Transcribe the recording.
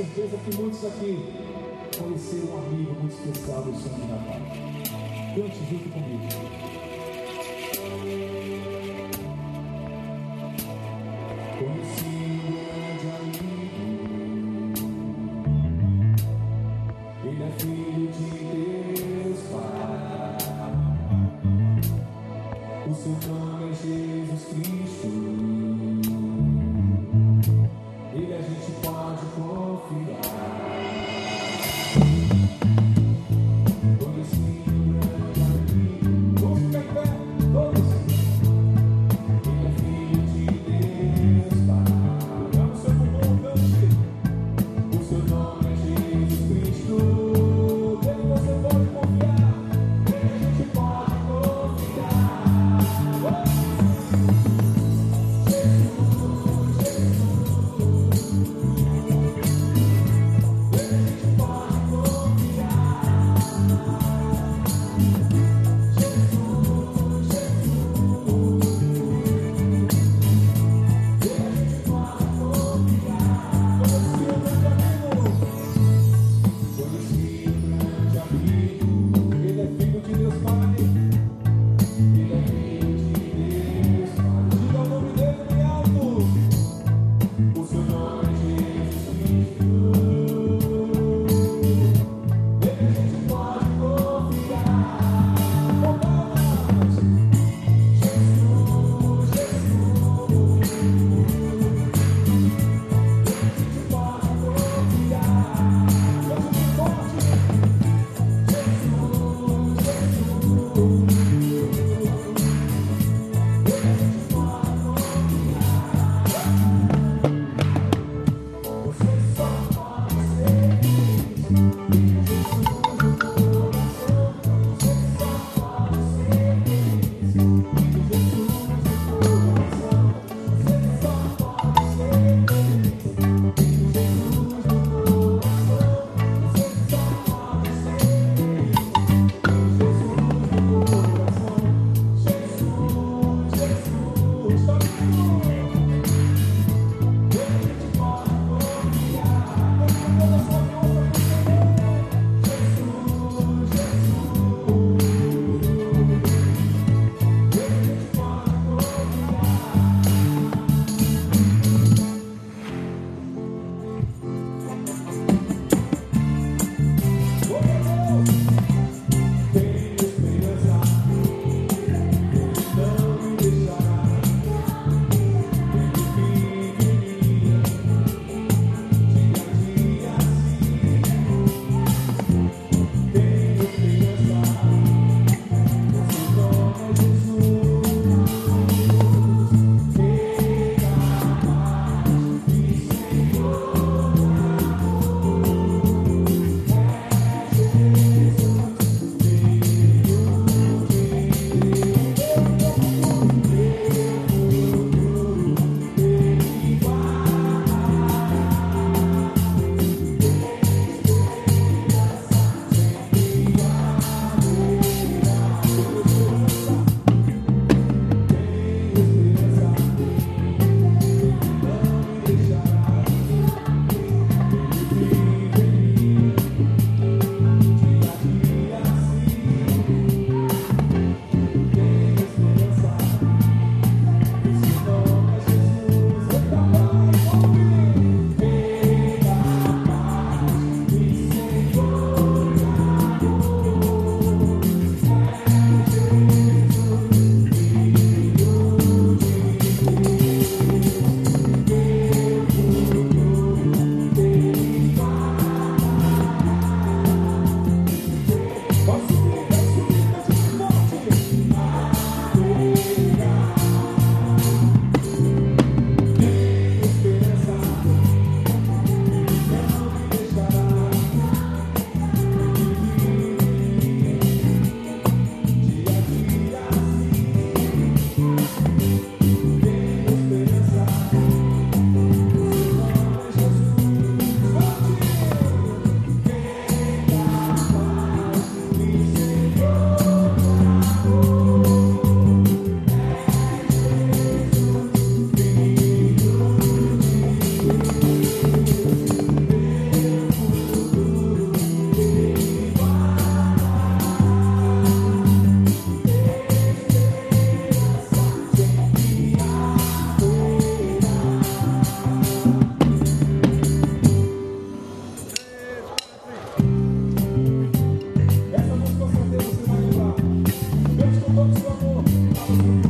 certeza que muitos aqui conheceram um amigo muito especial do de Natal. Cante junto comigo. Vamos, vamos.